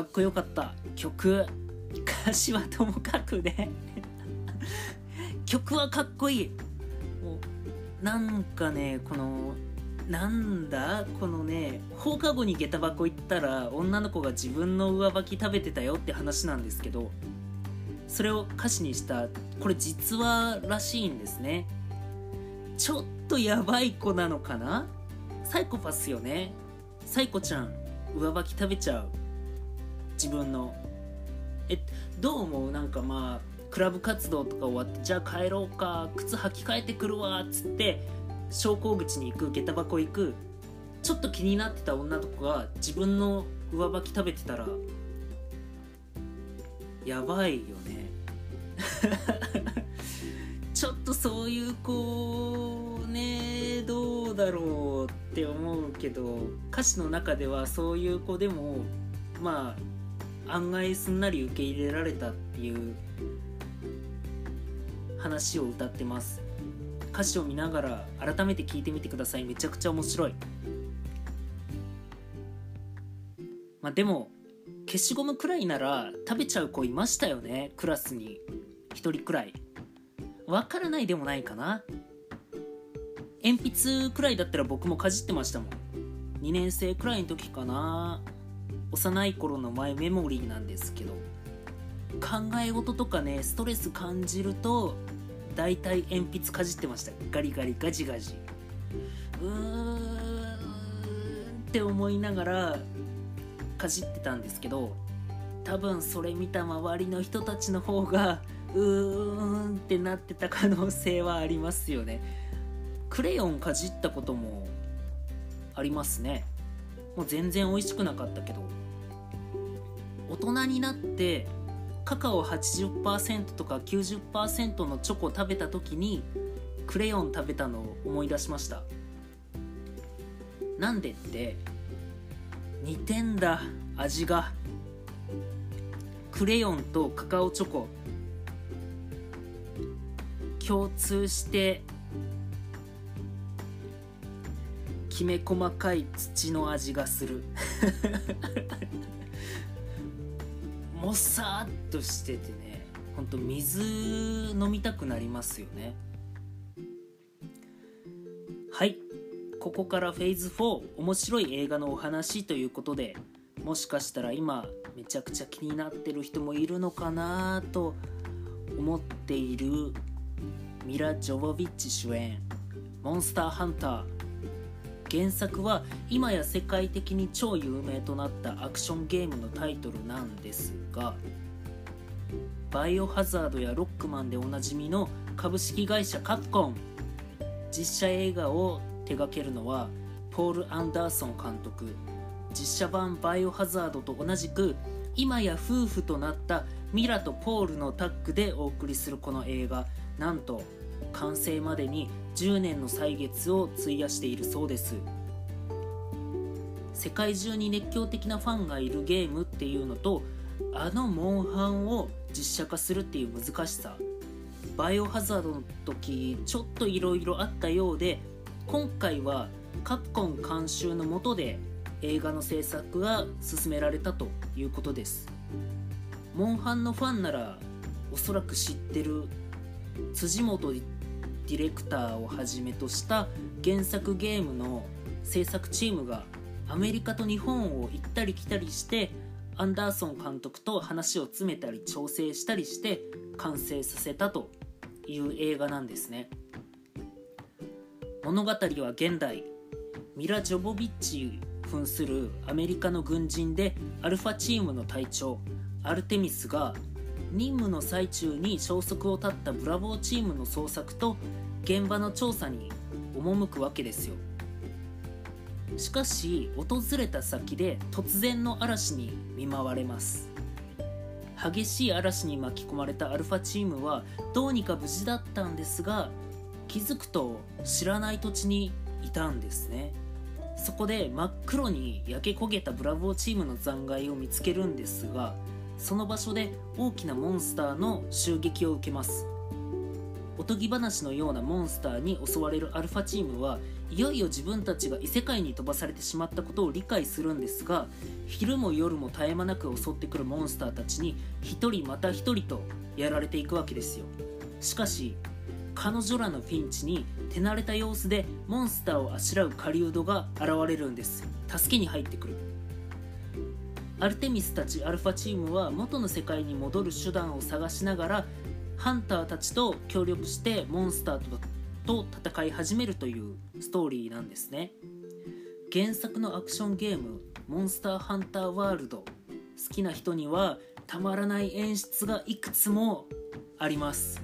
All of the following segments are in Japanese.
かっこよかった曲。歌詞はともかくね。曲はかっこいい。もうなんかねこのなんだ？このね放課後に下駄箱行ったら女の子が自分の上履き食べてたよって話なんですけどそれを歌詞にしたこれ実話らしいんですね。ちょっとやばい子なのかな？サイコパスよね。サイコちゃん上履き食べちゃう。自分の。えどう思う？なんかまあクラブ活動とか終わってじゃあ帰ろうか靴履き替えてくるわっつって昇降口に行く下駄箱行くちょっと気になってた女の子が自分の上履き食べてたらやばいよね。ちょっとそういう子ねどうだろうって思うけど歌詞の中ではそういう子でもまあ案外すんなり受け入れられたっていう話を歌ってます。歌詞を見ながら改めて聞いてみてください。めちゃくちゃ面白い。まあでも消しゴムくらいなら食べちゃう子いましたよね。クラスに。1人くらい。わからないでもないかな。鉛筆くらいだったら僕もかじってましたもん。2年生くらいの時かな。幼い頃のマイメモリーなんですけど考え事とかねストレス感じると大体鉛筆かじってました。ガリガリガジガジ。うーんって思いながらかじってたんですけど多分それ見た周りの人たちの方がうーんってなってた可能性はありますよね。クレヨンかじったこともありますね。もう全然美味しくなかったけど大人になってカカオ80%とか90%のチョコ食べた時にクレヨン食べたのを思い出しました。なんでって似てんだ味が。クレヨンとカカオチョコ。共通してきめ細かい土の味がする。もさっとしててねほんと水飲みたくなりますよね。はい。ここからフェーズ4面白い映画のお話ということでもしかしたら今めちゃくちゃ気になってる人もいるのかなと思っているミラ・ジョボビッチ主演「モンスターハンター」原作は今や世界的に超有名となったアクションゲームのタイトルなんですがバイオハザードやロックマンでおなじみの株式会社カプコン。実写映画を手掛けるのはポール・アンダーソン監督。実写版バイオハザードと同じく今や夫婦となったミラとポールのタッグでお送りするこの映画。なんと完成までに10年の歳月を費やしているそうです。世界中に熱狂的なファンがいるゲームっていうのとあのモンハンを実写化するっていう難しさバイオハザードの時ちょっといろいろあったようで今回はカプコン監修のもとで映画の制作が進められたということです。モンハンのファンならおそらく知ってる辻元ディレクターをはじめとした原作ゲームの制作チームがアメリカと日本を行ったり来たりしてアンダーソン監督と話を詰めたり調整したりして完成させたという映画なんですね。物語は現代ミラ・ジョボビッチ扮するアメリカの軍人でアルファチームの隊長アルテミスが任務の最中に消息を絶ったブラボーチームの捜索と現場の調査に赴くわけですよ。しかし訪れた先で突然の嵐に見舞われます。激しい嵐に巻き込まれたアルファチームはどうにか無事だったんですが気づくと知らない土地にいたんですね。そこで真っ黒に焼け焦げたブラボーチームの残骸を見つけるんですがその場所で大きなモンスターの襲撃を受けます。おとぎ話のようなモンスターに襲われるアルファチームはいよいよ自分たちが異世界に飛ばされてしまったことを理解するんですが昼も夜も絶え間なく襲ってくるモンスターたちに一人また一人とやられていくわけですよ。しかし彼女らのピンチに手慣れた様子でモンスターをあしらう狩人が現れるんです。助けに入ってくる。アルテミスたちアルファチームは元の世界に戻る手段を探しながらハンターたちと協力してモンスターと戦い始めるというストーリーなんですね。原作のアクションゲーム「モンスターハンターワールド」好きな人にはたまらない演出がいくつもあります。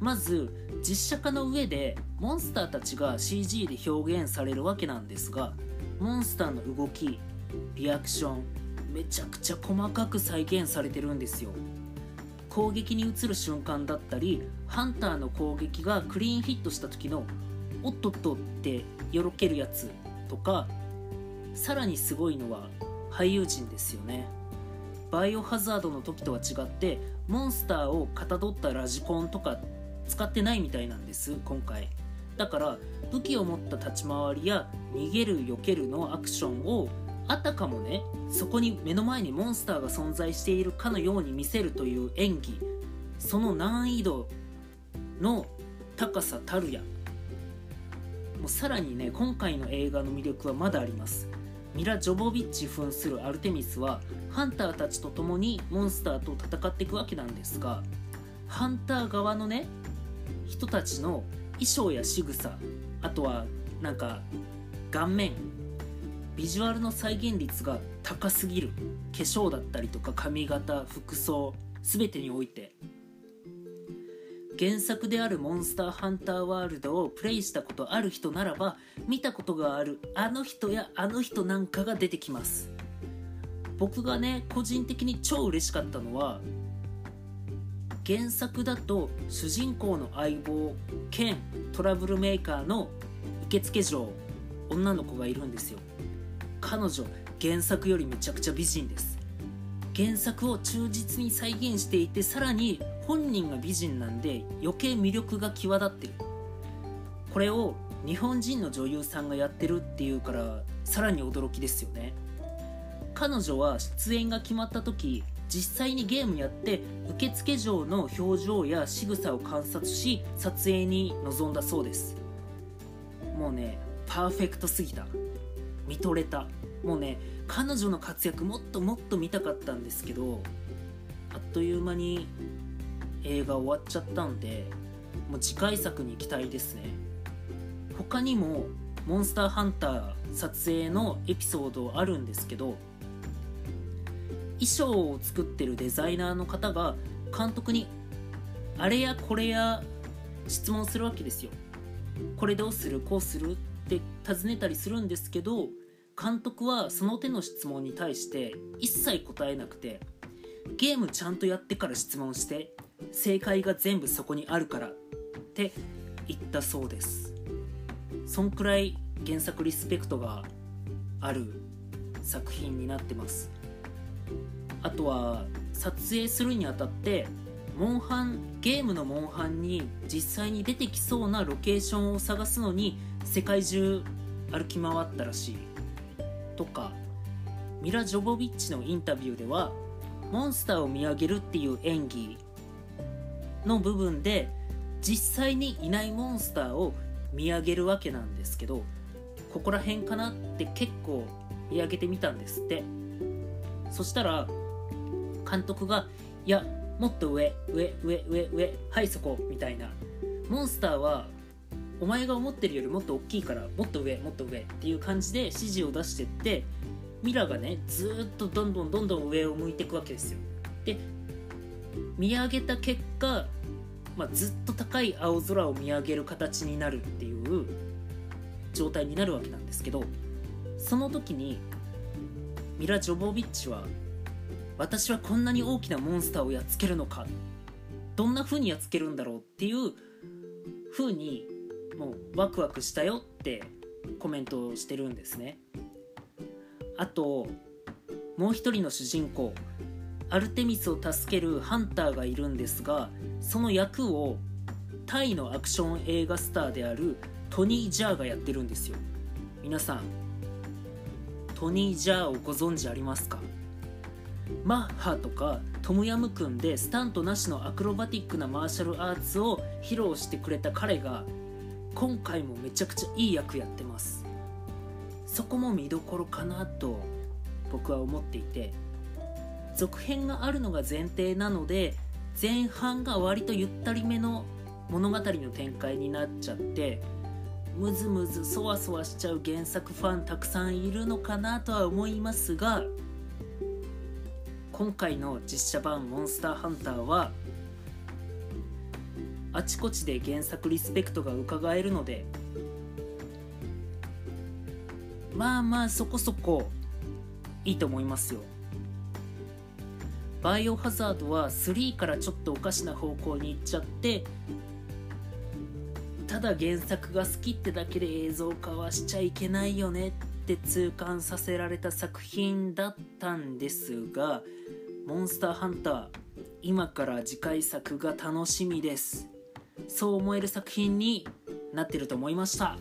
まず実写化の上でモンスターたちが CG で表現されるわけなんですがモンスターの動きリアクションめちゃくちゃ細かく再現されてるんですよ。攻撃に移る瞬間だったりハンターの攻撃がクリーンヒットした時のおっとっとってよろけるやつとかさらにすごいのは俳優陣ですよね。バイオハザードの時とは違ってモンスターをかたどったラジコンとか使ってないみたいなんです今回。だから武器を持った立ち回りや逃げる避けるのアクションをあたかもねそこに目の前にモンスターが存在しているかのように見せるという演技。その難易度の高さたるや。もうさらにね今回の映画の魅力はまだあります。ミラ・ジョボビッチ扮するアルテミスはハンターたちと共にモンスターと戦っていくわけなんですがハンター側のね人たちの衣装や仕草あとはなんか顔面ビジュアルの再現率が高すぎる。化粧だったりとか髪型服装全てにおいて。原作であるモンスターハンターワールドをプレイしたことある人ならば見たことがあるあの人やあの人なんかが出てきます。僕がね個人的に超嬉しかったのは原作だと主人公の相棒兼トラブルメーカーの受付嬢女の子がいるんですよ。彼女原作よりめちゃくちゃ美人です。原作を忠実に再現していてさらに本人が美人なんで余計魅力が際立ってる。これを日本人の女優さんがやってるっていうからさらに驚きですよね。彼女は出演が決まった時実際にゲームやって受付嬢の表情や仕草を観察し撮影に臨んだそうです。もうねパーフェクトすぎた。見とれた。もうね彼女の活躍もっともっと見たかったんですけどあっという間に映画終わっちゃったんでもう次回作に期待ですね。他にもモンスターハンター撮影のエピソードあるんですけど衣装を作ってるデザイナーの方が監督にあれやこれや質問するわけですよ。これどうする？こうする？って尋ねたりするんですけど監督はその手の質問に対して一切答えなくてゲームちゃんとやってから質問して正解が全部そこにあるからって言ったそうです。そんくらい原作リスペクトがある作品になってます。あとは撮影するにあたってモンハンゲームのモンハンに実際に出てきそうなロケーションを探すのに世界中歩き回ったらしいとかミラ・ジョボビッチのインタビューではモンスターを見上げるっていう演技の部分で実際にいないモンスターを見上げるわけなんですけどここら辺かなって結構見上げてみたんですって。そしたら監督が「いやもっと上上上上上はいそこ」みたいな。モンスターはお前が思ってるよりもっと大きいからもっと上もっと上っていう感じで指示を出してってミラがねずっとどんどんどんどん上を向いていくわけですよ。で見上げた結果、まあ、ずっと高い青空を見上げる形になるっていう状態になるわけなんですけどその時にミラ・ジョボビッチは私はこんなに大きなモンスターをやっつけるのかどんな風にやっつけるんだろうっていう風にもうワクワクしたよってコメントをしてるんですね。あともう一人の主人公アルテミスを助けるハンターがいるんですがその役をタイのアクション映画スターであるトニー・ジャーがやってるんですよ。皆さんトニー・ジャーをご存知ありますか？マッハとかトムヤムクンでスタントなしのアクロバティックなマーシャルアーツを披露してくれた彼が今回もめちゃくちゃいい役やってます。そこも見どころかなと僕は思っていて。続編があるのが前提なので前半が割とゆったりめの物語の展開になっちゃってムズムズそわそわしちゃう原作ファンたくさんいるのかなとは思いますが今回の実写版「モンスターハンター」はあちこちで原作リスペクトが伺えるのでまあまあそこそこいいと思いますよ。バイオハザードは3からちょっとおかしな方向に行っちゃってただ原作が好きってだけで映像化はしちゃいけないよねって痛感させられた作品だったんですがモンスターハンター今から次回作が楽しみです。そう思える作品になってると思いました。